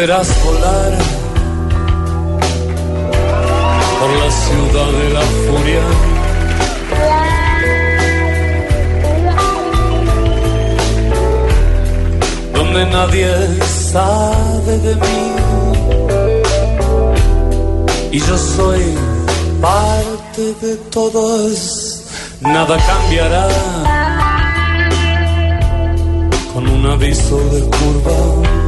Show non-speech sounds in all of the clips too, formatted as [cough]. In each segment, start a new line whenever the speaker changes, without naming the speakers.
Verás volar por la ciudad de la furia. Donde nadie sabe de mí. Y yo soy parte de todos. Nada cambiará con un aviso de curva.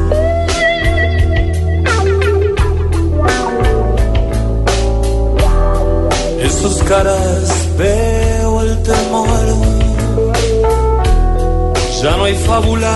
Ya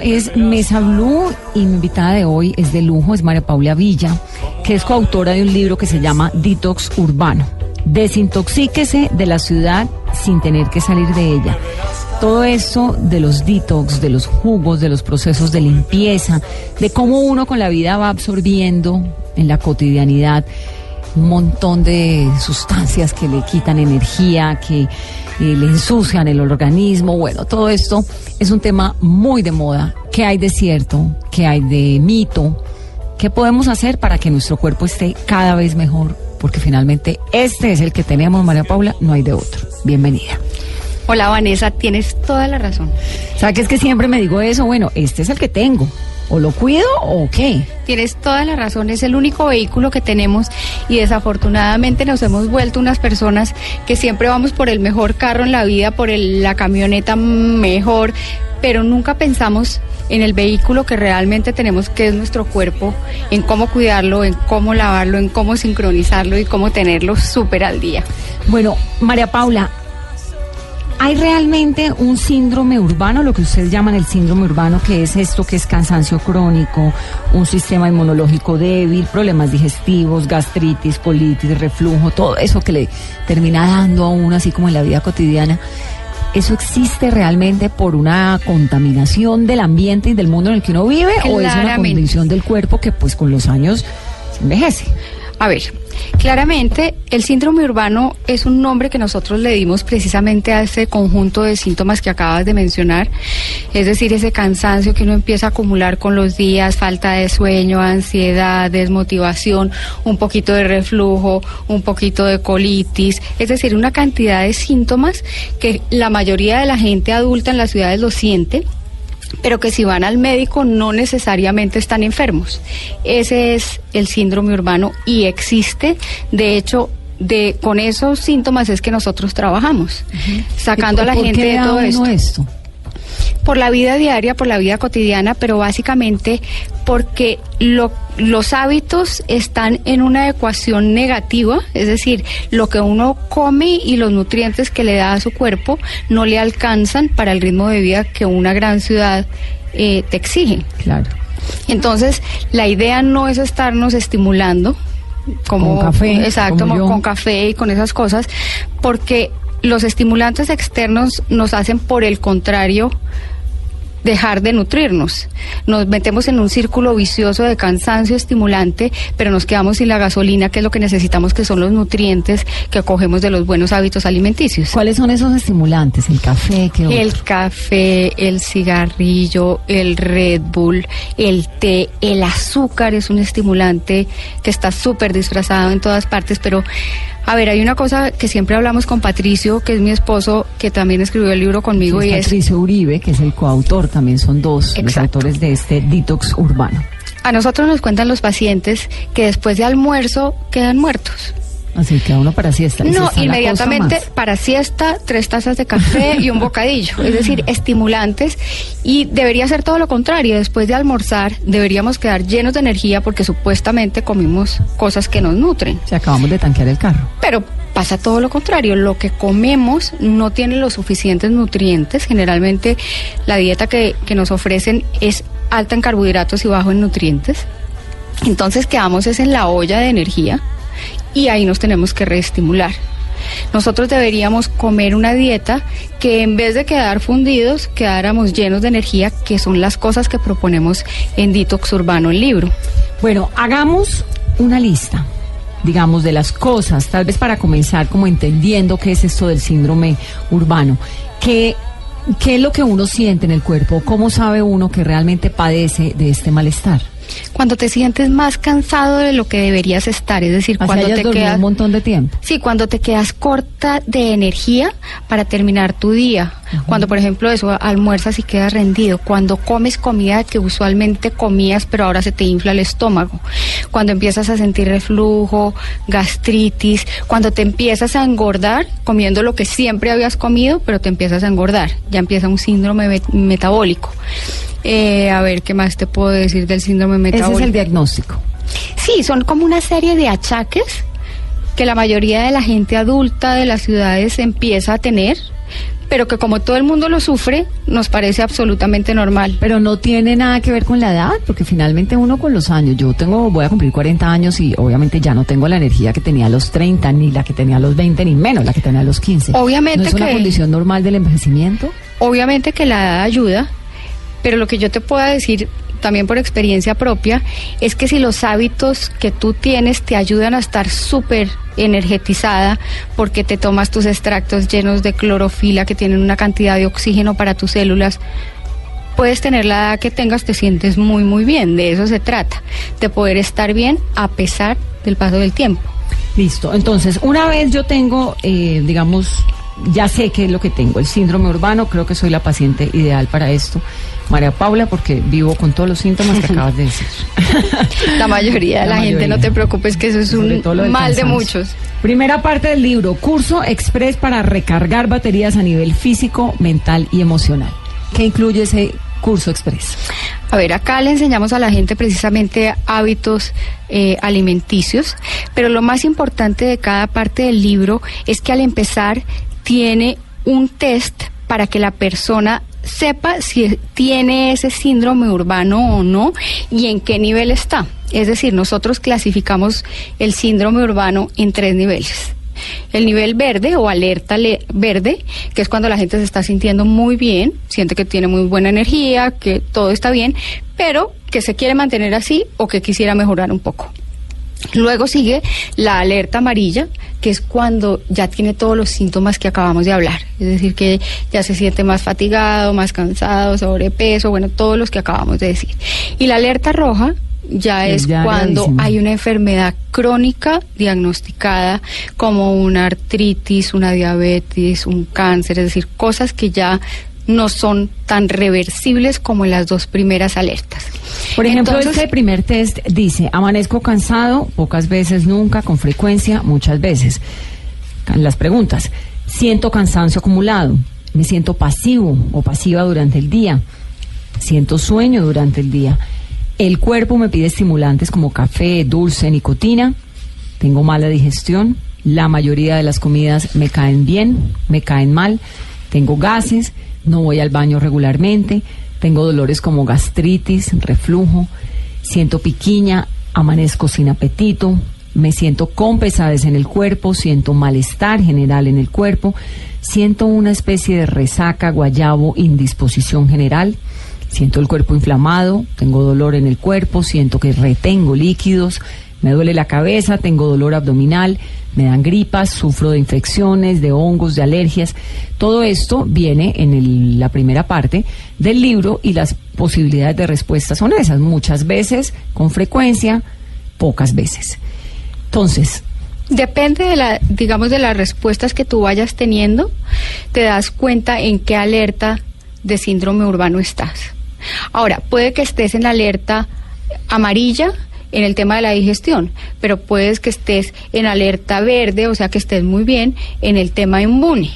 es Mesa Blue y mi invitada de hoy es de lujo, es María Paula Villa, que es coautora de un libro que se llama Detox Urbano. Desintoxíquese de la ciudad sin tener que salir de ella. Todo eso de los detox, de los jugos, de los procesos de limpieza, de cómo uno con la vida va absorbiendo en la cotidianidad un montón de sustancias que le quitan energía, que eh, le ensucian el organismo. Bueno, todo esto es un tema muy de moda. ¿Qué hay de cierto? ¿Qué hay de mito? ¿Qué podemos hacer para que nuestro cuerpo esté cada vez mejor? Porque finalmente este es el que tenemos, María Paula, no hay de otro. Bienvenida.
Hola Vanessa, tienes toda la razón.
¿Sabes que es que siempre me digo eso? Bueno, este es el que tengo. ¿O lo cuido o qué?
Tienes toda la razón, es el único vehículo que tenemos y desafortunadamente nos hemos vuelto unas personas que siempre vamos por el mejor carro en la vida, por el- la camioneta mejor, pero nunca pensamos en el vehículo que realmente tenemos, que es nuestro cuerpo, en cómo cuidarlo, en cómo lavarlo, en cómo sincronizarlo y cómo tenerlo súper al día.
Bueno, María Paula, ¿hay realmente un síndrome urbano, lo que ustedes llaman el síndrome urbano, que es esto que es cansancio crónico, un sistema inmunológico débil, problemas digestivos, gastritis, colitis, reflujo, todo eso que le termina dando a uno así como en la vida cotidiana? ¿Eso existe realmente por una contaminación del ambiente y del mundo en el que uno vive o es una condición del cuerpo que pues con los años se envejece?
A ver, claramente el síndrome urbano es un nombre que nosotros le dimos precisamente a ese conjunto de síntomas que acabas de mencionar, es decir, ese cansancio que uno empieza a acumular con los días, falta de sueño, ansiedad, desmotivación, un poquito de reflujo, un poquito de colitis, es decir, una cantidad de síntomas que la mayoría de la gente adulta en las ciudades lo siente pero que si van al médico no necesariamente están enfermos. Ese es el síndrome urbano y existe, de hecho, de con esos síntomas es que nosotros trabajamos, sacando a la
¿Por
gente de todo esto? Por la vida diaria, por la vida cotidiana, pero básicamente porque lo- los hábitos están en una ecuación negativa, es decir, lo que uno come y los nutrientes que le da a su cuerpo no le alcanzan para el ritmo de vida que una gran ciudad eh, te exige.
Claro.
Entonces, la idea no es estarnos estimulando como
Con café,
exacto,
como
con café y con esas cosas, porque los estimulantes externos nos hacen por el contrario dejar de nutrirnos. Nos metemos en un círculo vicioso de cansancio estimulante, pero nos quedamos sin la gasolina, que es lo que necesitamos, que son los nutrientes que acogemos de los buenos hábitos alimenticios.
¿Cuáles son esos estimulantes? ¿El café? ¿Qué
El
otro?
café, el cigarrillo, el Red Bull, el té, el azúcar es un estimulante que está súper disfrazado en todas partes, pero a ver, hay una cosa que siempre hablamos con Patricio, que es mi esposo, que también escribió el libro conmigo
Sí,
y
es
es
Patricio Uribe, que es el coautor, también son dos los
Exacto.
autores de este detox urbano.
A nosotros nos cuentan los pacientes que después de almuerzo quedan muertos.
Así que a uno para siesta.
No, inmediatamente para siesta, tres tazas de café y un bocadillo. Es decir, [laughs] estimulantes. Y debería ser todo lo contrario. Después de almorzar, deberíamos quedar llenos de energía porque supuestamente comimos cosas que nos nutren.
Se acabamos de tanquear el carro.
Pero pasa todo lo contrario. Lo que comemos no tiene los suficientes nutrientes. Generalmente la dieta que, que nos ofrecen es alta en carbohidratos y bajo en nutrientes. Entonces quedamos es en la olla de energía y ahí nos tenemos que reestimular. Nosotros deberíamos comer una dieta que en vez de quedar fundidos, quedáramos llenos de energía, que son las cosas que proponemos en Detox Urbano, el libro.
Bueno, hagamos una lista, digamos, de las cosas, tal vez para comenzar como entendiendo qué es esto del síndrome urbano. ¿Qué, qué es lo que uno siente en el cuerpo? ¿Cómo sabe uno que realmente padece de este malestar?
Cuando te sientes más cansado de lo que deberías estar, es decir,
Así
cuando te quedas
un montón de tiempo.
Sí, cuando te quedas corta de energía para terminar tu día. Cuando, por ejemplo, eso almuerzas y quedas rendido. Cuando comes comida que usualmente comías, pero ahora se te infla el estómago. Cuando empiezas a sentir reflujo, gastritis. Cuando te empiezas a engordar comiendo lo que siempre habías comido, pero te empiezas a engordar. Ya empieza un síndrome met- metabólico. Eh, a ver, ¿qué más te puedo decir del síndrome
Ese
metabólico?
es el diagnóstico.
Sí, son como una serie de achaques que la mayoría de la gente adulta de las ciudades empieza a tener, pero que como todo el mundo lo sufre, nos parece absolutamente normal.
Pero no tiene nada que ver con la edad, porque finalmente uno con los años, yo tengo, voy a cumplir 40 años y obviamente ya no tengo la energía que tenía a los 30, ni la que tenía a los 20, ni menos la que tenía a los 15.
Obviamente
¿No es una
que-
condición normal del envejecimiento?
Obviamente que la edad ayuda, pero lo que yo te puedo decir también por experiencia propia es que si los hábitos que tú tienes te ayudan a estar súper energetizada porque te tomas tus extractos llenos de clorofila que tienen una cantidad de oxígeno para tus células, puedes tener la edad que tengas, te sientes muy, muy bien. De eso se trata, de poder estar bien a pesar del paso del tiempo.
Listo. Entonces, una vez yo tengo, eh, digamos, ya sé qué es lo que tengo, el síndrome urbano, creo que soy la paciente ideal para esto. María Paula, porque vivo con todos los síntomas que acabas de decir.
La mayoría de la,
La
gente, no te preocupes, que eso es
Sobre
un mal de muchos.
Primera parte del libro, curso express para recargar baterías a nivel físico, mental y emocional. ¿Qué incluye ese curso express?
A ver, acá le enseñamos a la gente precisamente hábitos eh, alimenticios, pero lo más importante de cada parte del libro es que al empezar tiene un test para que la persona sepa si tiene ese síndrome urbano o no y en qué nivel está. Es decir, nosotros clasificamos el síndrome urbano en tres niveles. El nivel verde o alerta le- verde, que es cuando la gente se está sintiendo muy bien, siente que tiene muy buena energía, que todo está bien, pero que se quiere mantener así o que quisiera mejorar un poco. Luego sigue la alerta amarilla, que es cuando ya tiene todos los síntomas que acabamos de hablar. Es decir, que ya se siente más fatigado, más cansado, sobrepeso, bueno, todos los que acabamos de decir. Y la alerta roja ya es
ya
cuando
gravísimo.
hay una enfermedad crónica diagnosticada como una artritis, una diabetes, un cáncer, es decir, cosas que ya no son tan reversibles como en las dos primeras alertas.
Por ejemplo,
Entonces-
este primer test dice, amanezco cansado, pocas veces, nunca, con frecuencia, muchas veces. Las preguntas, siento cansancio acumulado, me siento pasivo o pasiva durante el día, siento sueño durante el día, el cuerpo me pide estimulantes como café, dulce, nicotina, tengo mala digestión, la mayoría de las comidas me caen bien, me caen mal, tengo gases, no voy al baño regularmente, tengo dolores como gastritis, reflujo, siento piquiña, amanezco sin apetito, me siento con pesadez en el cuerpo, siento malestar general en el cuerpo, siento una especie de resaca, guayabo, indisposición general, siento el cuerpo inflamado, tengo dolor en el cuerpo, siento que retengo líquidos, me duele la cabeza, tengo dolor abdominal, me dan gripas, sufro de infecciones, de hongos, de alergias. Todo esto viene en la primera parte del libro y las posibilidades de respuesta son esas, muchas veces, con frecuencia, pocas veces. Entonces,
Depende de la, digamos, de las respuestas que tú vayas teniendo, te das cuenta en qué alerta de síndrome urbano estás. Ahora, puede que estés en la alerta amarilla en el tema de la digestión, pero puedes que estés en alerta verde, o sea que estés muy bien en el tema inmune.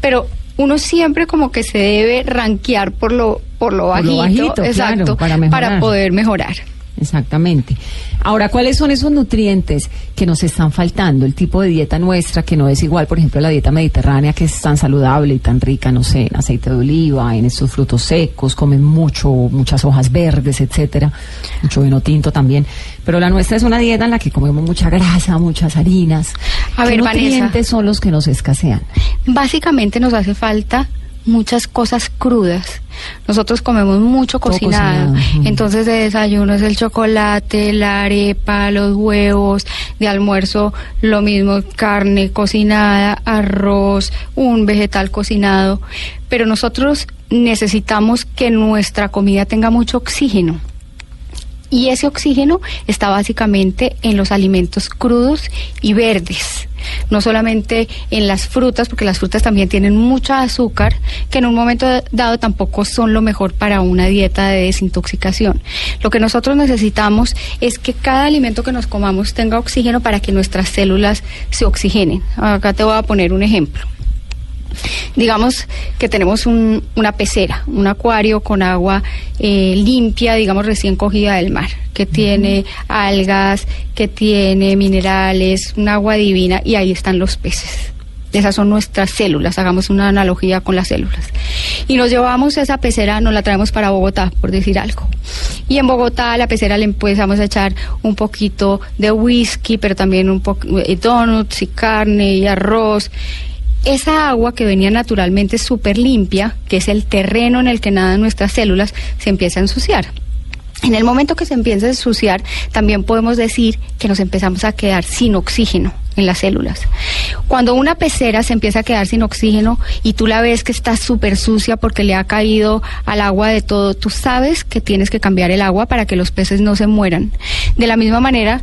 Pero uno siempre como que se debe rankear por lo por lo
Por lo
bajito,
claro,
exacto,
para mejorar.
poder mejorar.
Exactamente. Ahora, ¿cuáles son esos nutrientes que nos están faltando? El tipo de dieta nuestra que no es igual, por ejemplo, a la dieta mediterránea que es tan saludable y tan rica, no sé, en aceite de oliva, en estos frutos secos, comen mucho, muchas hojas verdes, etcétera, mucho vino tinto también. Pero la nuestra es una dieta en la que comemos mucha grasa, muchas harinas.
A
¿Qué
ver, Vanessa.
nutrientes son los que nos escasean?
Básicamente nos hace falta muchas cosas crudas. Nosotros comemos mucho cocinado. Entonces de desayuno es el chocolate, la arepa, los huevos, de almuerzo lo mismo, carne cocinada, arroz, un vegetal cocinado. Pero nosotros necesitamos que nuestra comida tenga mucho oxígeno. Y ese oxígeno está básicamente en los alimentos crudos y verdes, no solamente en las frutas, porque las frutas también tienen mucha azúcar, que en un momento dado tampoco son lo mejor para una dieta de desintoxicación. Lo que nosotros necesitamos es que cada alimento que nos comamos tenga oxígeno para que nuestras células se oxigenen. Acá te voy a poner un ejemplo. Digamos que tenemos un- una pecera, un acuario con agua eh, limpia, digamos recién cogida del mar, que tiene algas, que tiene minerales, un agua divina y ahí están los peces. Esas son nuestras células, hagamos una analogía con las células. Y nos llevamos esa pecera, nos la traemos para Bogotá, por decir algo. Y en Bogotá a la pecera le empezamos a echar un poquito de whisky, pero también un poco de donuts y carne y arroz esa agua que venía naturalmente súper limpia, que es el terreno en el que nadan nuestras células, se empieza a ensuciar. En el momento que se empieza a ensuciar, también podemos decir que nos empezamos a quedar sin oxígeno en las células. Cuando una pecera se empieza a quedar sin oxígeno y tú la ves que está súper sucia porque le ha caído al agua de todo, tú sabes que tienes que cambiar el agua para que los peces no se mueran. De la misma manera,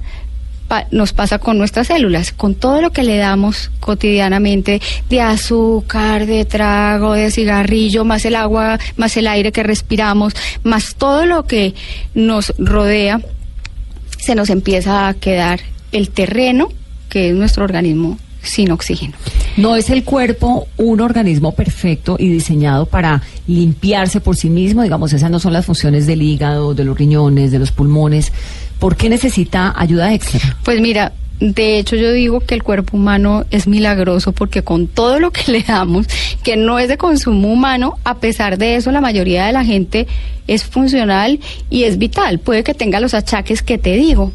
pa- nos pasa con nuestras células, con todo lo que le damos cotidianamente de azúcar, de trago, de cigarrillo, más el agua, más el aire que respiramos, más todo lo que nos rodea, se nos empieza a quedar el terreno que es nuestro organismo sin oxígeno.
¿No es el cuerpo un organismo perfecto y diseñado para limpiarse por sí mismo? Digamos, esas no son las funciones del hígado, de los riñones, de los pulmones. ¿Por qué necesita ayuda extra?
Pues mira, de hecho yo digo que el cuerpo humano es milagroso porque con todo lo que [laughs] le damos, que no es de consumo humano, a pesar de eso la mayoría de la gente es funcional y es vital. Puede que tenga los achaques que te digo.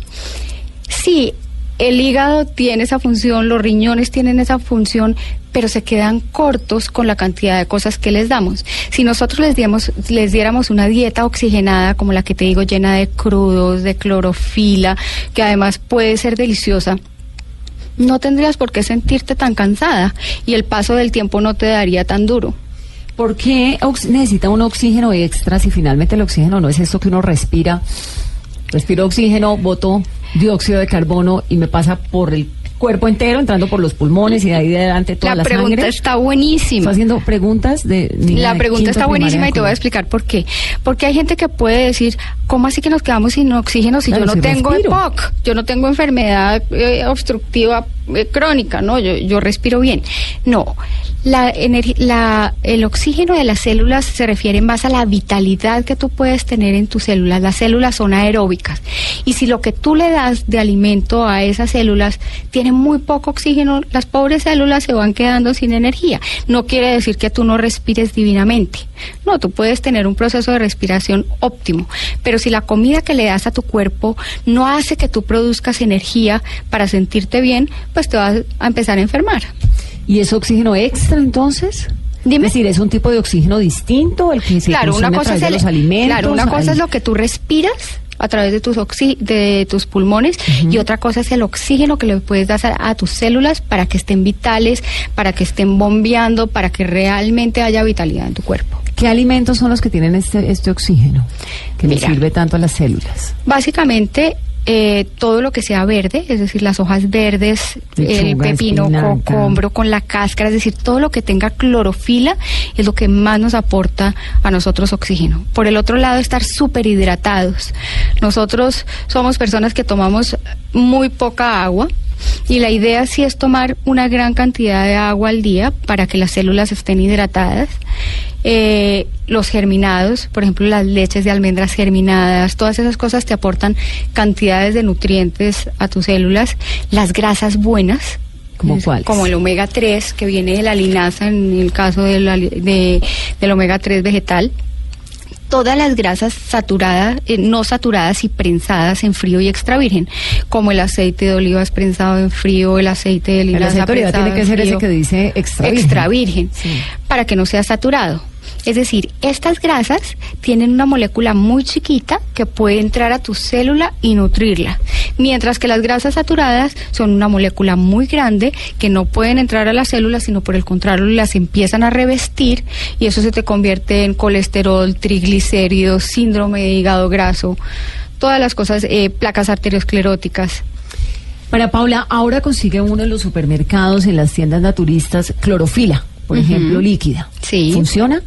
Sí, el hígado tiene esa función, los riñones tienen esa función, pero se quedan cortos con la cantidad de cosas que les damos. Si nosotros les diéramos, les diéramos una dieta oxigenada, como la que te digo, llena de crudos, de clorofila, que además puede ser deliciosa, no tendrías por qué sentirte tan cansada y el paso del tiempo no te daría tan duro.
¿Por qué necesita un oxígeno extra si finalmente el oxígeno no es esto que uno respira? Respiro oxígeno, boto dióxido de carbono y me pasa por el cuerpo entero, entrando por los pulmones y de ahí de adelante toda la,
la pregunta
sangre.
está buenísima.
Haciendo preguntas de
La pregunta está buenísima y te voy a explicar por qué. Porque hay gente que puede decir, ¿cómo así que nos quedamos sin oxígeno si
Claro,
yo no tengo
respiro.
EPOC? Yo no tengo enfermedad eh, obstructiva eh, crónica, ¿no? Yo, yo respiro bien. No. La la, el oxígeno de las células se refiere más a la vitalidad que tú puedes tener en tus células. Las células son aeróbicas. Y si lo que tú le das de alimento a esas células tiene muy poco oxígeno, las pobres células se van quedando sin energía. No quiere decir que tú no respires divinamente. No, tú puedes tener un proceso de respiración óptimo, pero si la comida que le das a tu cuerpo no hace que tú produzcas energía para sentirte bien, pues te vas a empezar a enfermar.
¿Y es oxígeno extra entonces?
Dime.
Es decir, ¿es un tipo de oxígeno distinto el que se
claro, una
a
cosa es el-
los alimentos?
Claro, una cosa es lo que tú respiras a través de tus oxi- de tus pulmones y otra cosa es el oxígeno que le puedes dar a, a tus células para que estén vitales, para que estén bombeando, para que realmente haya vitalidad en tu cuerpo.
¿Qué alimentos son los que tienen este, este oxígeno que le
Mira.
sirve tanto a las células?
Básicamente eh, todo lo que sea verde, es decir, las hojas verdes, el pepino, cocombro con la cáscara, es decir, todo lo que tenga clorofila es lo que más nos aporta a nosotros oxígeno. Por el otro lado, estar súper hidratados. Nosotros somos personas que tomamos muy poca agua. Y la idea sí es tomar una gran cantidad de agua al día para que las células estén hidratadas. Eh, los germinados, por ejemplo, las leches de almendras germinadas, todas esas cosas te aportan cantidades de nutrientes a tus células. Las grasas buenas,
¿Como
es-
cuáles?
Como el omega 3, que viene de la linaza en el caso de la li- de- del omega 3 vegetal. Todas las grasas saturadas, eh, no saturadas y prensadas en frío y extra virgen, como el aceite de oliva es prensado en frío, el aceite de
El
linaza
aceite de oliva
prensado
tiene que ser ese que dice extra virgen.
extra virgen,
Sí.
para que no sea saturado. Es decir, estas grasas tienen una molécula muy chiquita que puede entrar a tu célula y nutrirla, mientras que las grasas saturadas son una molécula muy grande que no pueden entrar a las células, sino por el contrario las empiezan a revestir y eso se te convierte en colesterol, triglicéridos, síndrome de hígado graso, todas las cosas, eh, placas arterioscleróticas.
Para Paula, ahora consigue uno en los supermercados, en las tiendas naturistas, clorofila, por ejemplo, líquida.
Sí.
¿Funciona?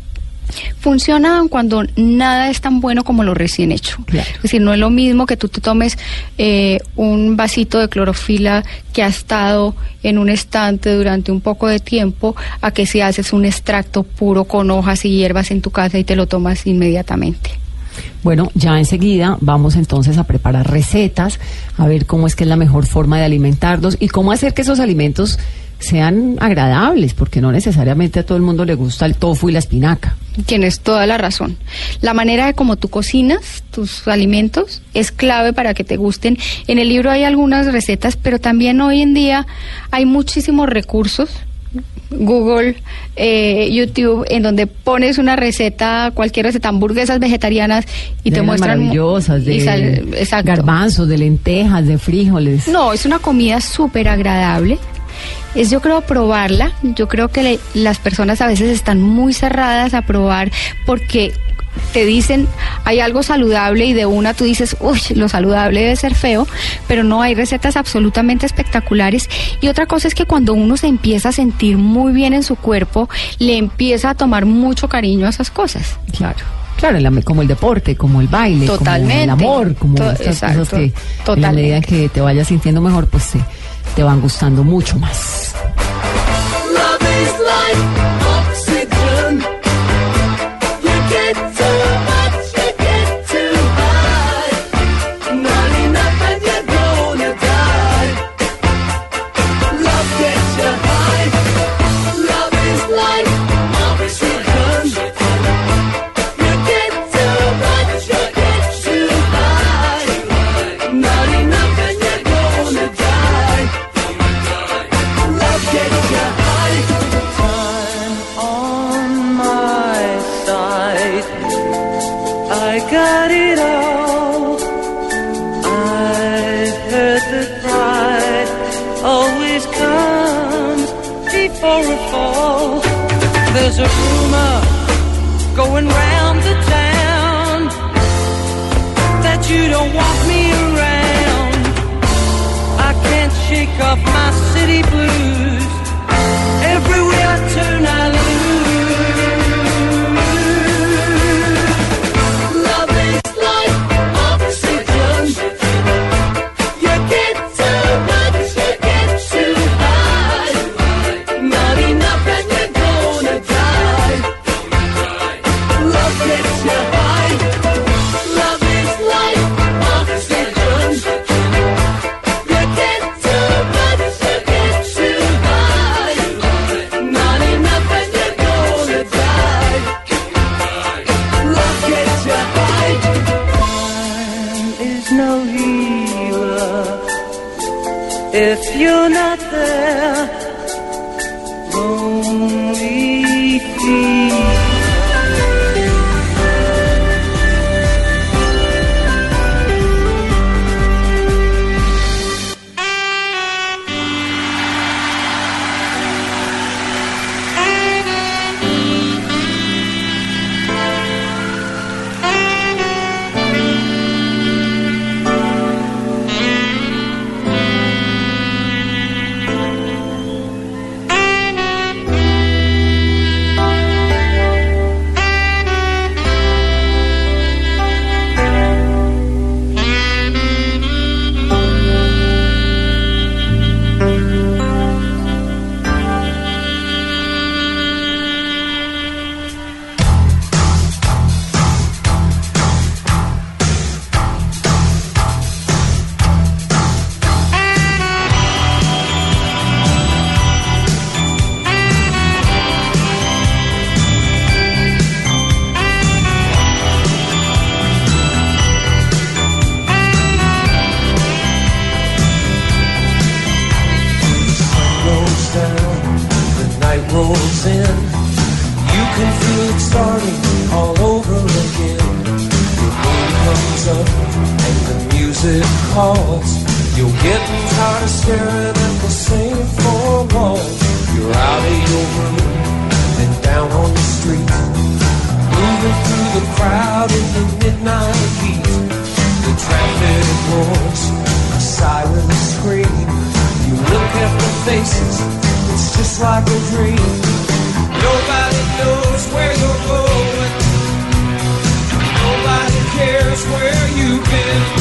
Funciona cuando nada es tan bueno como lo recién hecho.
Claro.
Es decir, no es lo mismo que tú te tomes eh, un vasito de clorofila que ha estado en un estante durante un poco de tiempo a que si haces un extracto puro con hojas y hierbas en tu casa y te lo tomas inmediatamente.
Bueno, ya enseguida vamos entonces a preparar recetas, a ver cómo es que es la mejor forma de alimentarlos y cómo hacer que esos alimentos sean agradables, porque no necesariamente a todo el mundo le gusta el tofu y la espinaca.
Tienes toda la razón. La manera de cómo tú cocinas tus alimentos es clave para que te gusten. En el libro hay algunas recetas, pero también hoy en día hay muchísimos recursos. Google, eh, YouTube, en donde pones una receta, cualquier receta, hamburguesas vegetarianas y
De
te muestran mu-
maravillosas, de
sal-
garbanzos, de lentejas, de frijoles.
No, es una comida súper agradable. Es yo creo probarla. Yo creo que le- las personas a veces están muy cerradas a probar porque te dicen hay algo saludable y de una tú dices, uy, lo saludable debe ser feo, pero no hay recetas absolutamente espectaculares. Y otra cosa es que cuando uno se empieza a sentir muy bien en su cuerpo, le empieza a tomar mucho cariño a esas cosas.
Claro. Claro, como el deporte, como el baile,
Totalmente.
como el amor, como
To-
estas
exacto.
cosas que en la
Totalmente.
medida que te vayas sintiendo mejor, pues te, te van gustando mucho más.
Music calls. You're getting tired of staring at the same four walls. You're out of your room and down on the street. Moving through the crowd in the midnight heat. The traffic roars, a siren scream. You look at the faces, it's just like a dream. Nobody knows where you're going. Nobody cares where you've been.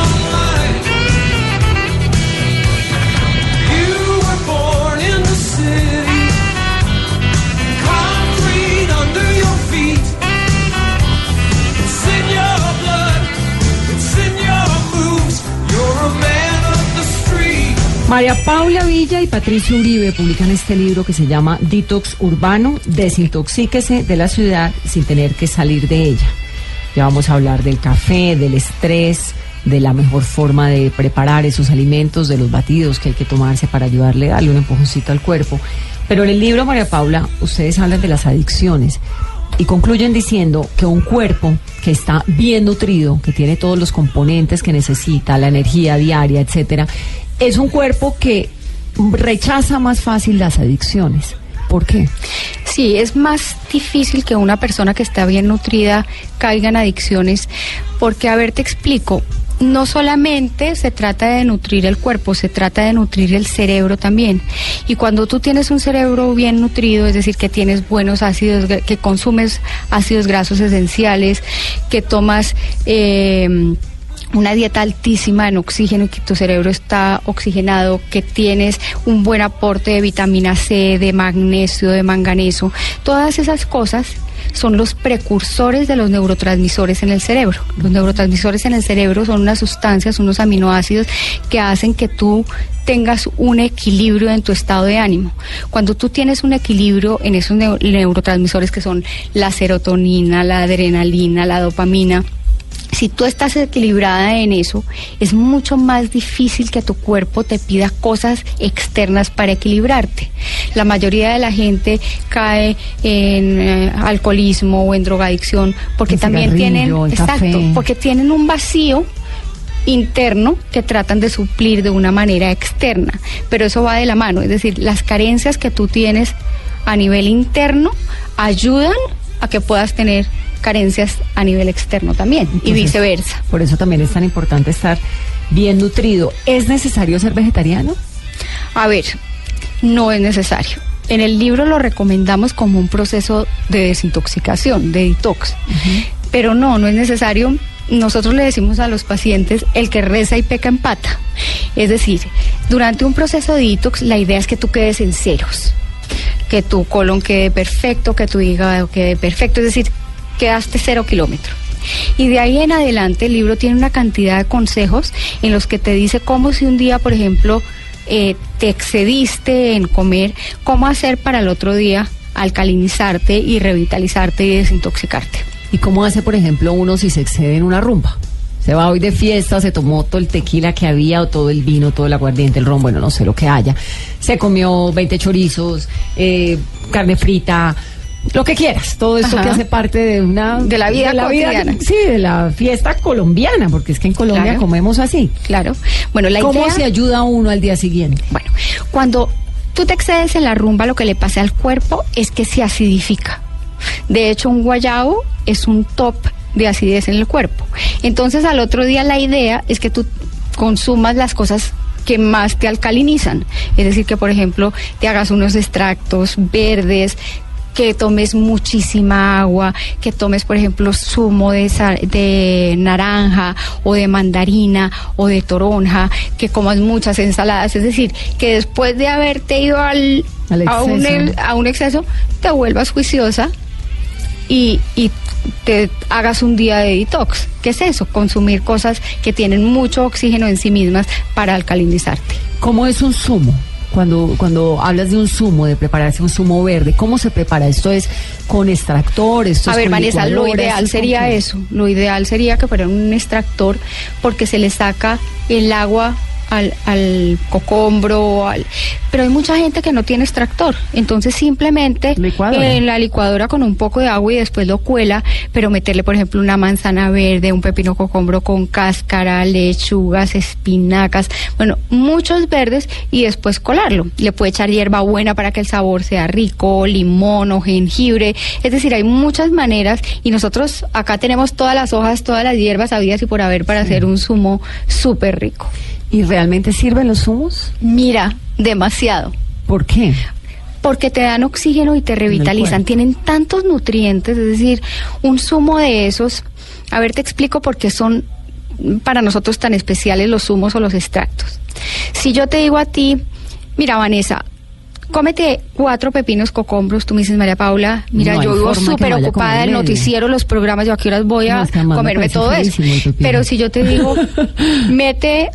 María Paula Villa y Patricio Uribe publican este libro que se llama Detox Urbano, desintoxíquese de la ciudad sin tener que salir de ella. Ya vamos a hablar del café, del estrés, de la mejor forma de preparar esos alimentos, de los batidos que hay que tomarse para ayudarle a darle un empujoncito al cuerpo. Pero en el libro, María Paula, ustedes hablan de las adicciones y concluyen diciendo que un cuerpo que está bien nutrido, que tiene todos los componentes que necesita, la energía diaria, etcétera, es un cuerpo que rechaza más fácil las adicciones. ¿Por qué?
Sí, es más difícil que una persona que está bien nutrida caiga en adicciones, porque, a ver, te explico, no solamente se trata de nutrir el cuerpo, se trata de nutrir el cerebro también. Y cuando tú tienes un cerebro bien nutrido, es decir, que tienes buenos ácidos, que consumes ácidos grasos esenciales, que tomas... eh, una dieta altísima en oxígeno, que tu cerebro está oxigenado, que tienes un buen aporte de vitamina C, de magnesio, de manganeso, todas esas cosas son los precursores de los neurotransmisores en el cerebro. Los neurotransmisores en el cerebro son unas sustancias, unos aminoácidos que hacen que tú tengas un equilibrio en tu estado de ánimo. Cuando tú tienes un equilibrio en esos neu- neurotransmisores que son la serotonina, la adrenalina, la dopamina, si tú estás equilibrada en eso, es mucho más difícil que tu cuerpo te pida cosas externas para equilibrarte. La mayoría de la gente cae en eh, alcoholismo o en drogadicción porque
El
también tienen, exacto,
café.
porque tienen un vacío interno que tratan de suplir de una manera externa, pero eso va de la mano, es decir, las carencias que tú tienes a nivel interno ayudan a que puedas tener carencias a nivel externo también y viceversa.
Por eso también es tan importante estar bien nutrido. ¿Es necesario ser vegetariano?
A ver, no es necesario. En el libro lo recomendamos como un proceso de desintoxicación, de detox. Pero no, no es necesario. Nosotros le decimos a los pacientes, el que reza y peca empata. Es decir, durante un proceso de detox la idea es que tú quedes en ceros, que tu colon quede perfecto, que tu hígado quede perfecto, es decir, quedaste cero kilómetros. Y de ahí en adelante el libro tiene una cantidad de consejos en los que te dice cómo si un día, por ejemplo, eh, te excediste en comer, ¿cómo hacer para el otro día alcalinizarte y revitalizarte y desintoxicarte?
¿Y cómo hace, por ejemplo, uno si se excede en una rumba? Se va hoy de fiesta, se tomó todo el tequila que había, o todo el vino, todo el aguardiente, el ron, bueno, no sé lo que haya. Se comió 20 chorizos, eh, carne frita, lo que quieras. Todo esto
Ajá.
que hace parte de una...
De la vida cotidiana.
sí, de la fiesta colombiana, porque es que en Colombia
Claro.
comemos así.
Claro. Bueno, la
¿Cómo
idea...
se ayuda uno al día siguiente?
Bueno, cuando tú te excedes en la rumba, lo que le pasa al cuerpo es que se acidifica. De hecho, un guayabo es un top de acidez en el cuerpo. Entonces, al otro día la idea es que tú consumas las cosas que más te alcalinizan. Es decir, que por ejemplo te hagas unos extractos verdes, que tomes muchísima agua, que tomes, por ejemplo, zumo de, de naranja o de mandarina o de toronja, que comas muchas ensaladas. Es decir, que después de haberte ido al,
Al
a, un,
exceso.
a un exceso, te vuelvas juiciosa y, y te hagas un día de detox. ¿Qué es eso? Consumir cosas que tienen mucho oxígeno en sí mismas para alcalinizarte.
¿Cómo es un zumo? Cuando, cuando hablas de un zumo, de prepararse un zumo verde, ¿cómo se prepara? ¿Esto es con extractor? ¿Esto
A
es
ver,
con
Vanessa, lo ideal
¿Esto es con
sería eso. Lo ideal sería que fuera un extractor porque se le saca el agua al, al cocombro, al... pero hay mucha gente que no tiene extractor, entonces simplemente en la licuadora con un poco de agua y después lo cuela, pero meterle por ejemplo una manzana verde, un pepino cocombro con cáscara, lechugas, espinacas, bueno, muchos verdes y después colarlo. Le puede echar hierba buena para que el sabor sea rico, limón o jengibre, es decir, hay muchas maneras y nosotros acá tenemos todas las hojas, todas las hierbas habidas y por haber para hacer un zumo súper rico.
¿Y realmente sirven los zumos?
Mira, demasiado.
¿Por qué?
Porque te dan oxígeno y te revitalizan. Tienen tantos nutrientes, es decir, un zumo de esos. A ver, te explico por qué son para nosotros tan especiales los zumos o los extractos. Si yo te digo a ti, mira, Vanessa, cómete cuatro pepinos cocombros, tú me dices, María Paula, mira,
No
yo vivo súper ocupada del noticiero, los programas, yo a qué horas voy a comerme todo eso. Pero si yo te digo, [laughs] mete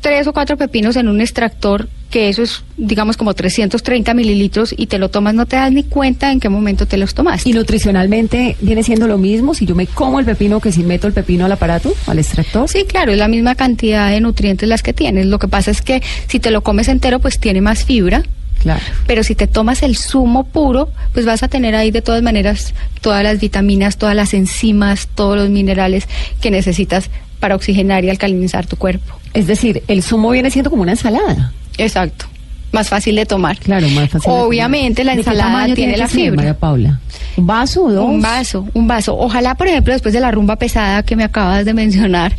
tres o cuatro pepinos en un extractor, que eso es, digamos, como 330 mililitros, y te lo tomas, no te das ni cuenta en qué momento te los tomaste.
¿Y nutricionalmente viene siendo lo mismo si yo me como el pepino que si meto el pepino al aparato, al extractor?
Sí, claro, es la misma cantidad de nutrientes las que tienes. Lo que pasa es que si te lo comes entero, pues tiene más fibra.
Claro.
Pero si te tomas el zumo puro, pues vas a tener ahí de todas maneras todas las vitaminas, todas las enzimas, todos los minerales que necesitas para oxigenar y alcalinizar tu cuerpo.
Es decir, el zumo viene siendo como una ensalada.
Exacto. Más fácil de tomar.
Claro, más fácil. de
Obviamente la.
¿De qué
ensalada
tamaño
tiene
que
la fibra.
María Paula? ¿Un vaso o dos?
Un vaso, un vaso. Ojalá, por ejemplo, después de la rumba pesada que me acabas de mencionar,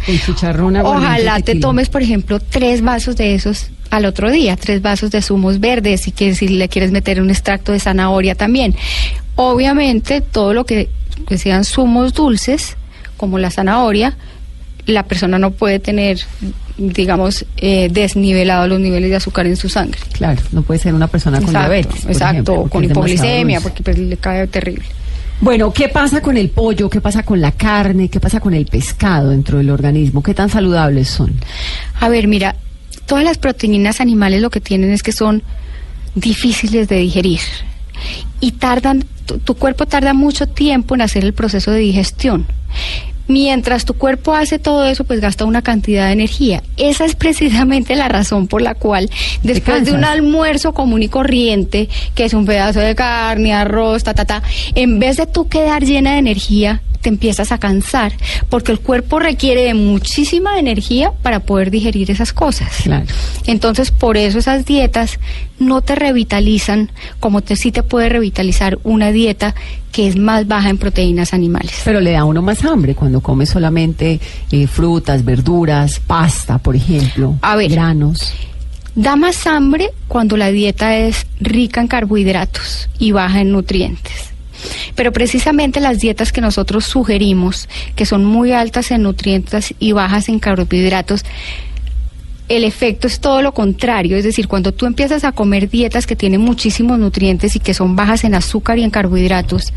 ojalá te tomes, por ejemplo, tres vasos de esos al otro día, tres vasos de zumos verdes, si, quieres, si le quieres meter un extracto de zanahoria también. Obviamente, todo lo que, que sean zumos dulces, como la zanahoria, la persona no puede tener, digamos, eh, desnivelado los niveles de azúcar en su sangre.
Claro, no puede ser una persona con diabetes.
exacto,
ejemplo,
o
porque
con hipoglicemia, porque pues, le cae terrible.
Bueno, ¿qué pasa con el pollo? ¿Qué pasa con la carne? ¿Qué pasa con el pescado dentro del organismo? ¿Qué tan saludables son?
A ver, mira, todas las proteínas animales lo que tienen es que son difíciles de digerir y tardan, tu, tu cuerpo tarda mucho tiempo en hacer el proceso de digestión. Mientras tu cuerpo hace todo eso, pues gasta una cantidad de energía. Esa es precisamente la razón por la cual, después de un almuerzo común y corriente, que es un pedazo de carne, arroz, ta, ta, ta, en vez de tú quedar llena de energía, te empiezas a cansar, porque el cuerpo requiere de muchísima energía para poder digerir esas cosas.
Claro.
Entonces, por eso esas dietas no te revitalizan como te, sí te puede revitalizar una dieta que es más baja en proteínas animales.
Pero le da a uno más hambre cuando come solamente eh, frutas, verduras, pasta, por ejemplo,
A ver.
granos.
Da más hambre cuando la dieta es rica en carbohidratos y baja en nutrientes. Pero precisamente las dietas que nosotros sugerimos, que son muy altas en nutrientes y bajas en carbohidratos, el efecto es todo lo contrario, es decir, cuando tú empiezas a comer dietas que tienen muchísimos nutrientes y que son bajas en azúcar y en carbohidratos,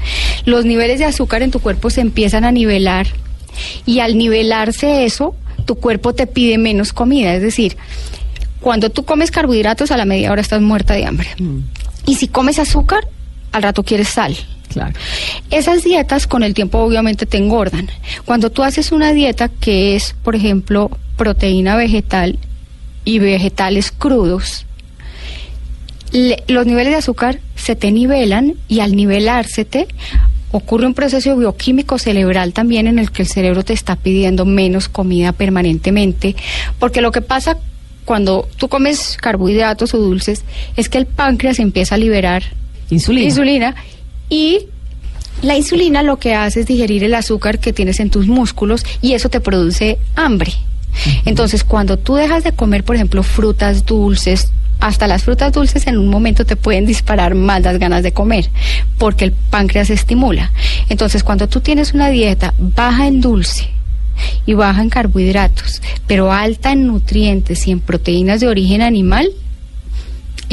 los niveles de azúcar en tu cuerpo se empiezan a nivelar y al nivelarse eso, tu cuerpo te pide menos comida, es decir, Cuando tú comes carbohidratos, a la media hora estás muerta de hambre. Y si comes azúcar, al rato quieres sal.
Claro.
Esas dietas con el tiempo obviamente te engordan. Cuando tú haces una dieta que es, por ejemplo, proteína vegetal y vegetales crudos, le- los niveles de azúcar se te nivelan y al nivelársete ocurre un proceso bioquímico cerebral también en el que el cerebro te está pidiendo menos comida permanentemente, porque lo que pasa cuando tú comes carbohidratos o dulces es que el páncreas empieza a liberar
Insulina.
insulina y la insulina lo que hace es digerir el azúcar que tienes en tus músculos y eso te produce hambre. Entonces, cuando tú dejas de comer, por ejemplo, frutas dulces, hasta las frutas dulces en un momento te pueden disparar más las ganas de comer, porque el páncreas estimula. Entonces, cuando tú tienes una dieta baja en dulce y baja en carbohidratos, pero alta en nutrientes y en proteínas de origen animal,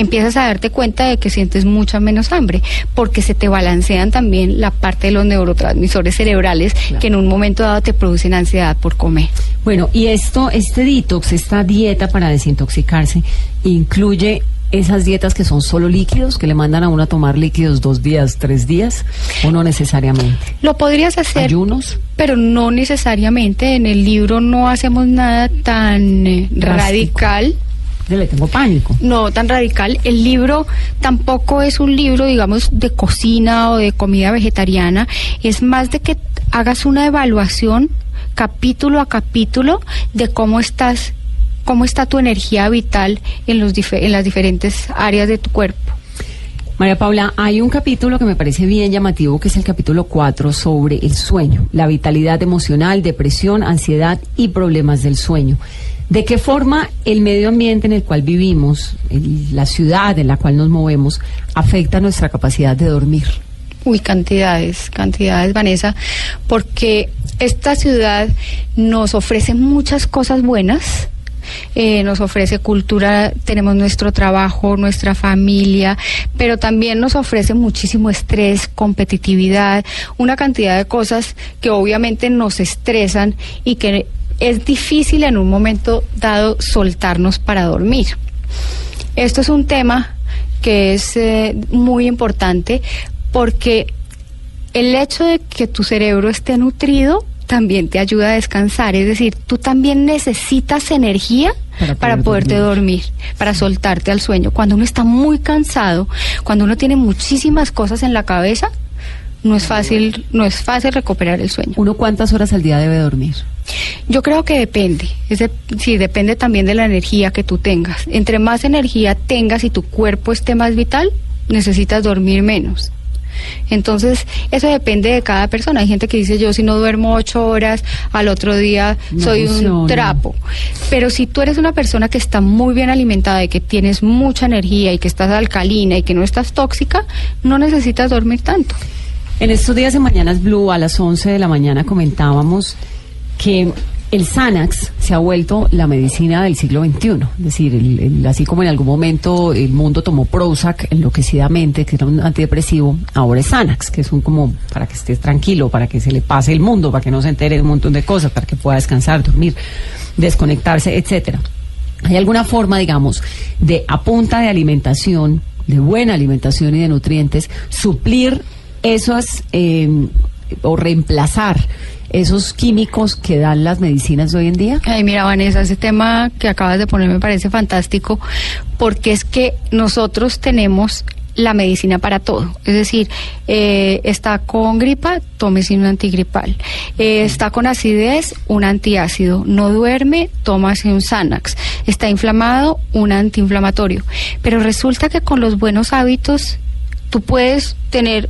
empiezas a darte cuenta de que sientes mucha menos hambre, porque se te balancean también la parte de los neurotransmisores cerebrales que en un momento dado te producen ansiedad por comer.
Bueno, y esto, este detox, esta dieta para desintoxicarse, incluye esas dietas que son solo líquidos, que le mandan a uno a tomar líquidos dos días, tres días, o no necesariamente.
Lo podrías hacer,
Ayunos.
pero no necesariamente. En el libro no hacemos nada tan eh, radical.
Le tengo pánico.
No tan radical. El libro tampoco es un libro, digamos, de cocina o de comida vegetariana. Es más de que hagas una evaluación capítulo a capítulo de cómo estás, cómo está tu energía vital en, los en las diferentes áreas de tu cuerpo.
María Paula, hay un capítulo que me parece bien llamativo, que es el capítulo 4 sobre el sueño, la vitalidad emocional, depresión, ansiedad y problemas del sueño. ¿De qué forma el medio ambiente en el cual vivimos, la ciudad en la cual nos movemos, afecta nuestra capacidad de dormir?
Uy, cantidades, cantidades, Vanessa, porque esta ciudad nos ofrece muchas cosas buenas. eh, nos ofrece cultura, tenemos nuestro trabajo, nuestra familia, pero también nos ofrece muchísimo estrés, competitividad, una cantidad de cosas que obviamente nos estresan y que es difícil en un momento dado soltarnos para dormir. Esto es un tema que es eh, muy importante porque el hecho de que tu cerebro esté nutrido también te ayuda a descansar. Es decir, tú también necesitas energía
Para
para,
poder
poderte dormir. para soltarte al sueño. Cuando uno está muy cansado, cuando uno tiene muchísimas cosas en la cabeza, no es fácil, no es fácil recuperar el sueño.
¿Uno cuántas horas al día debe dormir?
Yo creo que depende. Es de- sí, depende también de la energía que tú tengas. Entre más energía tengas y tu cuerpo esté más vital, necesitas dormir menos. Entonces, eso depende de cada persona. Hay gente que dice, yo si no duermo ocho horas, al otro día
No
soy
funciona.
un trapo. Pero si tú eres una persona que está muy bien alimentada y que tienes mucha energía y que estás alcalina y que no estás tóxica, no necesitas dormir tanto.
En estos días de Mañanas Blue, a las 11 de la mañana, comentábamos que el Xanax se ha vuelto la medicina del siglo XXI. Es decir, el- así como en algún momento el mundo tomó Prozac enloquecidamente, que era un antidepresivo, ahora es Xanax, que es un como para que estés tranquilo, para que se le pase el mundo, para que no se entere de un montón de cosas, para que pueda descansar, dormir, desconectarse, etcétera. ¿Hay alguna forma, digamos, de a punta de alimentación, de buena alimentación y de nutrientes, suplir esos eh, o reemplazar esos químicos que dan las medicinas de hoy en día?
Ay, mira, Vanessa, ese tema que acabas de poner me parece fantástico porque es que nosotros tenemos la medicina para todo. Es decir, eh, está con gripa, tómese un antigripal. Eh, está con acidez, un antiácido. No duerme, tómase un Xanax. Está inflamado, un antiinflamatorio. Pero resulta que con los buenos hábitos tú puedes tener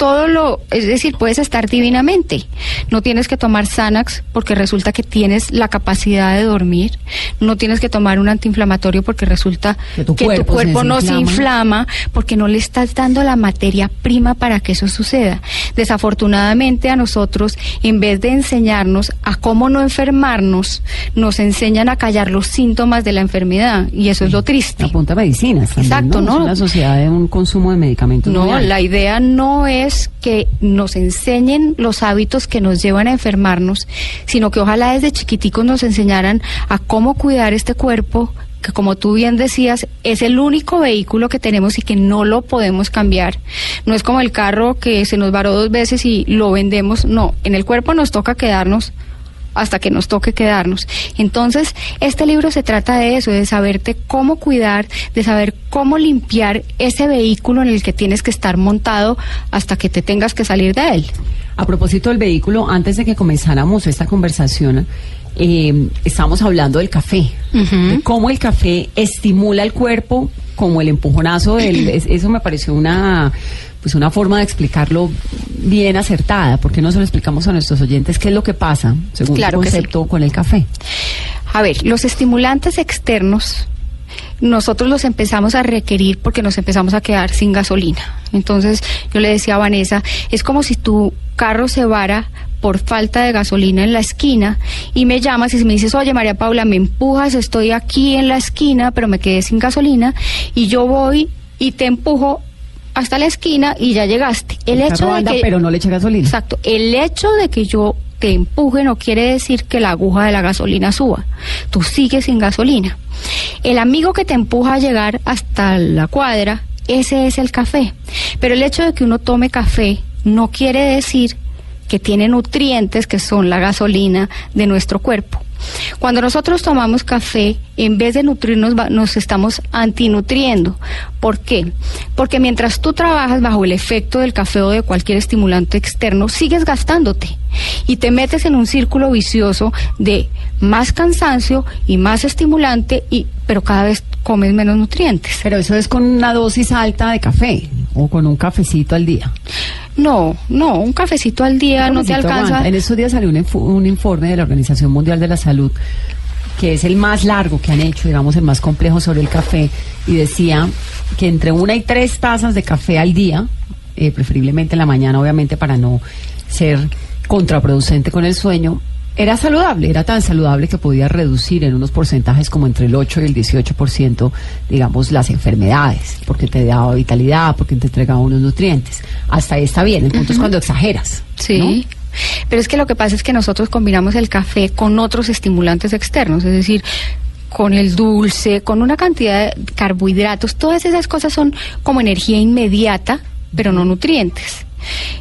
todo lo, es decir, puedes estar divinamente. No tienes que tomar Xanax porque resulta que tienes la capacidad de dormir. No tienes que tomar un antiinflamatorio porque resulta
Que tu cuerpo se
no se inflama porque no le estás dando la materia prima para que eso suceda. Desafortunadamente a nosotros, en vez de enseñarnos a cómo no enfermarnos, nos enseñan a callar los síntomas de la enfermedad y eso es lo triste.
Apunta a medicinas. también,
Exacto, ¿no?
Es una sociedad de un consumo de medicamentos.
No, la idea no es que nos enseñen los hábitos que nos llevan a enfermarnos, sino que ojalá desde chiquiticos nos enseñaran a cómo cuidar este cuerpo que como tú bien decías, es el único vehículo que tenemos y que no lo podemos cambiar. No es como el carro que se nos varó dos veces y lo vendemos, no, en el cuerpo nos toca quedarnos hasta que nos toque quedarnos. Entonces, este libro se trata de eso, de saberte cómo cuidar, de saber cómo limpiar ese vehículo en el que tienes que estar montado hasta que te tengas que salir de él.
A propósito del vehículo, antes de que comenzáramos esta conversación, eh, estamos hablando del café, de cómo el café estimula el cuerpo, como el empujonazo del, [clears throat] es- eso me pareció una pues una forma de explicarlo bien acertada, porque no se lo explicamos a nuestros oyentes qué es lo que pasa, según
Claro sí.
concepto, con el café.
A ver, los estimulantes externos nosotros los empezamos a requerir porque nos empezamos a quedar sin gasolina. Entonces yo le decía a Vanessa, es como si tu carro se vara por falta de gasolina en la esquina y me llamas y me dices, oye María Paula, me empujas, estoy aquí en la esquina, pero me quedé sin gasolina y yo voy y te empujo hasta la esquina y ya llegaste. El, hecho de
anda,
que
pero no le echa gasolina.
Exacto. El hecho de que yo te empuje no quiere decir que la aguja de la gasolina suba. Tú sigues sin gasolina. El amigo que te empuja a llegar hasta la cuadra, ese es el café. Pero el hecho de que uno tome café no quiere decir que tiene nutrientes que son la gasolina de nuestro cuerpo. Cuando nosotros tomamos café, en vez de nutrirnos, nos estamos antinutriendo. ¿Por qué? Porque mientras tú trabajas bajo el efecto del café o de cualquier estimulante externo, sigues gastándote y te metes en un círculo vicioso de más cansancio y más estimulante, y, pero cada vez comes menos nutrientes.
Pero eso es con una dosis alta de café o con un cafecito al día.
No, no, un cafecito al día
Un
no te alcanza.
En estos días salió un, un informe de la Organización Mundial de la Salud que es el más largo que han hecho, digamos, el más complejo sobre el café, y decía que entre una y tres tazas de café al día, eh, preferiblemente en la mañana, obviamente, para no ser contraproducente con el sueño, era saludable, era tan saludable que podía reducir en unos porcentajes como entre el 8 y el 18%, digamos, las enfermedades, porque te daba vitalidad, porque te entregaba unos nutrientes. Hasta ahí está bien, el punto es cuando exageras.
Sí.
¿no?
Pero es que lo que pasa es que nosotros combinamos el café con otros estimulantes externos, es decir, con el dulce, con una cantidad de carbohidratos, todas esas cosas son como energía inmediata, pero no nutrientes.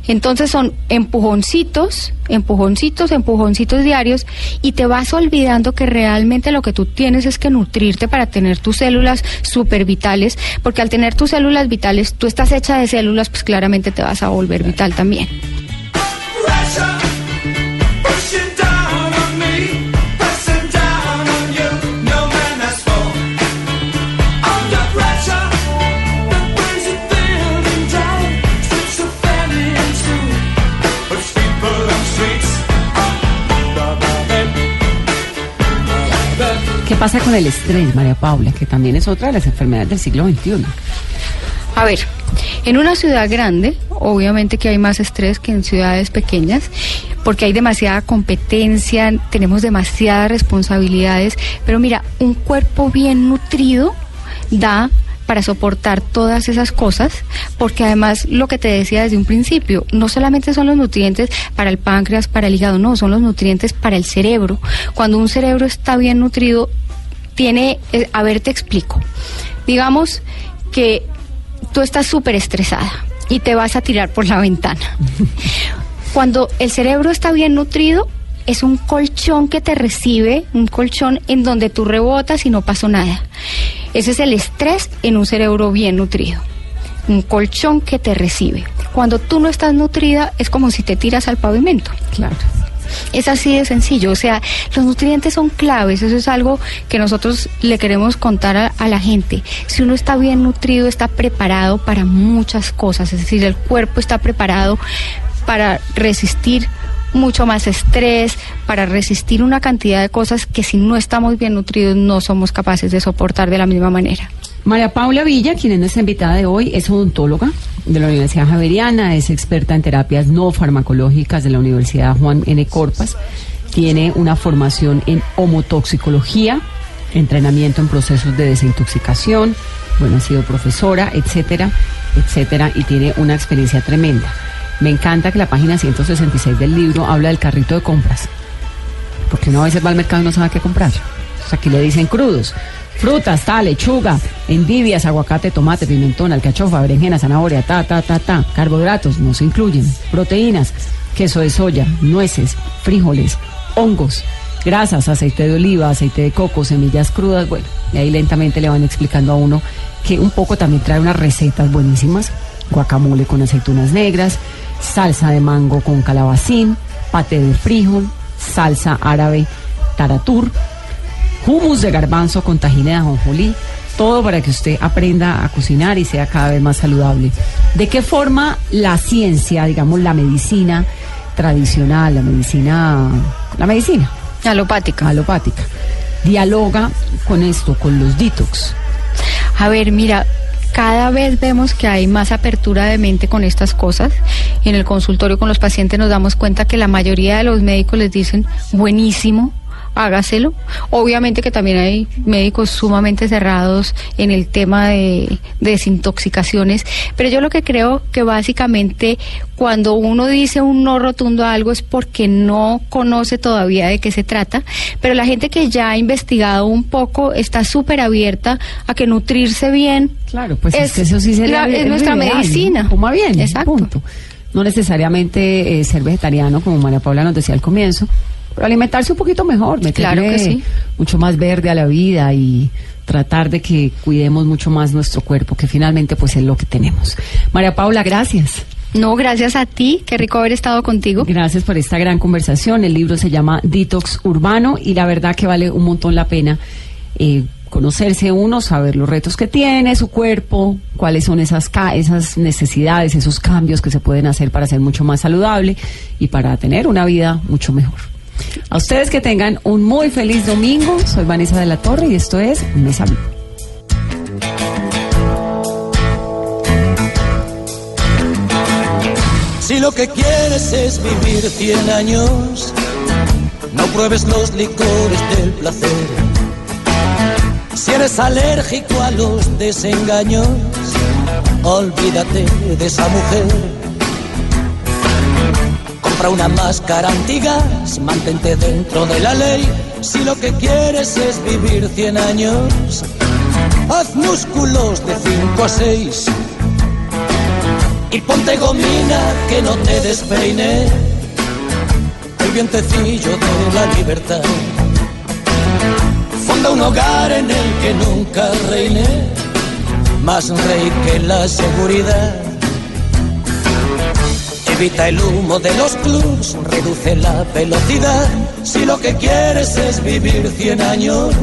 Entonces son empujoncitos, empujoncitos, empujoncitos diarios y te vas olvidando que realmente lo que tú tienes es que nutrirte para tener tus células super vitales, porque al tener tus células vitales, tú estás hecha de células, pues claramente te vas a volver vital también.
¿Qué pasa con el estrés, María Paula? Que también es otra de las enfermedades del siglo XXI.
A ver, en una ciudad grande, obviamente que hay más estrés que en ciudades pequeñas, porque hay demasiada competencia, tenemos demasiadas responsabilidades, pero mira, un cuerpo bien nutrido da para soportar todas esas cosas, porque además lo que te decía desde un principio, no solamente son los nutrientes para el páncreas, para el hígado, no, son los nutrientes para el cerebro. Cuando un cerebro está bien nutrido, tiene, eh, a ver, te explico. Digamos que tú estás súper estresada y te vas a tirar por la ventana. [laughs] Cuando el cerebro está bien nutrido, es un colchón que te recibe, un colchón en donde tú rebotas y no pasó nada. Ese es el estrés en un cerebro bien nutrido. Un colchón que te recibe. Cuando tú no estás nutrida, es como si te tiras al pavimento.
Claro.
Es así de sencillo, o sea, los nutrientes son claves, eso es algo que nosotros le queremos contar a, a la gente. Si uno está bien nutrido, está preparado para muchas cosas, es decir, el cuerpo está preparado para resistir mucho más estrés, para resistir una cantidad de cosas que si no estamos bien nutridos no somos capaces de soportar de la misma manera.
María Paula Villa, quien es nuestra invitada de hoy, es odontóloga de la Universidad Javeriana, es experta en terapias no farmacológicas de la Universidad Juan N. Corpas, tiene una formación en homotoxicología, entrenamiento en procesos de desintoxicación, bueno, ha sido profesora, etcétera, etcétera, y tiene una experiencia tremenda. Me encanta que la página 166 del libro habla del carrito de compras, porque uno a veces va al mercado y no sabe qué comprar. Aquí le dicen crudos, Frutas, ta, lechuga, endivias, aguacate, tomate, pimentón, alcachofa, berenjena, zanahoria, ta, ta, ta, ta. Carbohidratos no se incluyen. Proteínas, queso de soya, nueces, frijoles, hongos, grasas, aceite de oliva, aceite de coco, semillas crudas. Bueno, y ahí lentamente le van explicando a uno que un poco también trae unas recetas buenísimas. Guacamole con aceitunas negras, salsa de mango con calabacín, pate de frijol, salsa árabe taratur, hummus de garbanzo con tajina de ajonjolí, todo para que usted aprenda a cocinar y sea cada vez más saludable. ¿De qué forma la ciencia, digamos la medicina tradicional, la medicina, la medicina
Alopática.
alopática, dialoga con esto, con los detox?
A ver, mira, cada vez vemos que hay más apertura de mente con estas cosas. En el consultorio con los pacientes nos damos cuenta que la mayoría de los médicos les dicen, buenísimo, hágaselo. Obviamente que también hay médicos sumamente cerrados en el tema de, de desintoxicaciones, pero yo lo que creo que básicamente cuando uno dice un no rotundo a algo es porque no conoce todavía de qué se trata, pero la gente que ya ha investigado un poco está súper abierta a que nutrirse bien
Claro, pues es,
Es
que eso sí sería
la- es nuestra
ideal, ¿no?
medicina.
Coma bien,
Exacto.
punto. No necesariamente eh, ser vegetariano, como María Paula nos decía al comienzo, pero alimentarse un poquito mejor, meterle
Claro que sí.
mucho más verde a la vida y tratar de que cuidemos mucho más nuestro cuerpo, que finalmente pues es lo que tenemos. María Paula, gracias.
No, gracias a ti, qué rico haber estado contigo.
Gracias por esta gran conversación. El libro se llama Detox Urbano y la verdad que vale un montón la pena eh, conocerse uno, saber los retos que tiene su cuerpo, cuáles son esas, ca- esas necesidades, esos cambios que se pueden hacer para ser mucho más saludable y para tener una vida mucho mejor. A ustedes que tengan un muy feliz domingo. Soy Vanessa de la Torre y esto es Mesa Blue.
Si lo que quieres es vivir 100 años, no pruebes los licores del placer. Si eres alérgico a los desengaños, olvídate de esa mujer. Compra una máscara antigas, mantente dentro de la ley. Si lo que quieres es vivir 100 años, haz músculos de 5 a 6 y ponte gomina que no te despeine el vientecillo de la libertad. Fonda un hogar en el que nunca reine más rey que la seguridad. Evita el humo de los clubs, reduce la velocidad. Si lo que quieres es vivir 100 años,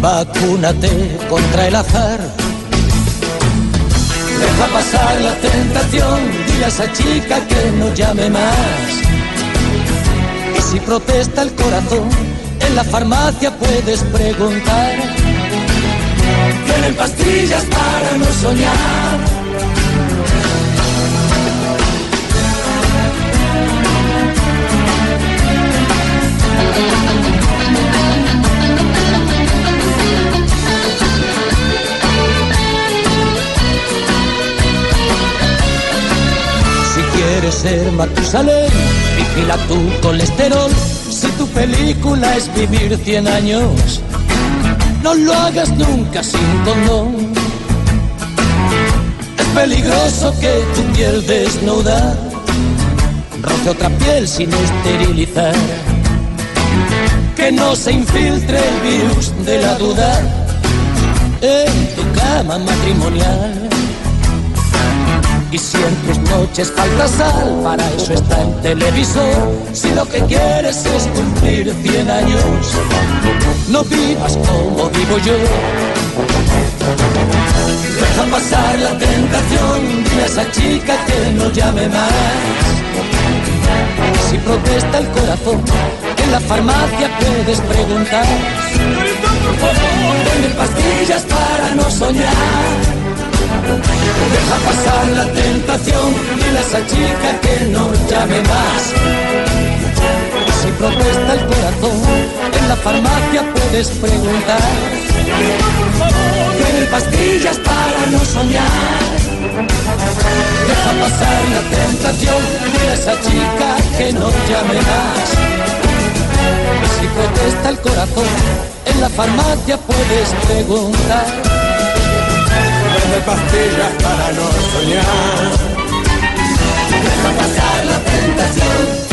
vacúnate contra el azar. Deja pasar la tentación, dile a esa chica que no llame más. Y si protesta el corazón, en la farmacia puedes preguntar. Tienen pastillas para no soñar. Ser Matusalén, vigila tu colesterol. Si tu película es vivir 100 años, no lo hagas nunca sin condón. Es peligroso que tu piel desnuda roce otra piel sin esterilizar. Que no se infiltre el virus de la duda en tu cama matrimonial. Y si en tus noches falta sal, para eso está el televisor. Si lo que quieres es cumplir 100 años, no vivas como vivo yo. Deja pasar la tentación, dile a esa chica que no llame más. Si protesta el corazón, en la farmacia puedes preguntar. Venden pastillas para no soñar. Deja pasar la tentación, dile a esa chica que no llame más. Si protesta el corazón, en la farmacia puedes preguntar. Tienen pastillas para no soñar. Deja pasar la tentación, a esa chica que no llame más. Si protesta el corazón, en
la farmacia puedes preguntar.
Vende pastillas para no soñar. Deja pasar la tentación.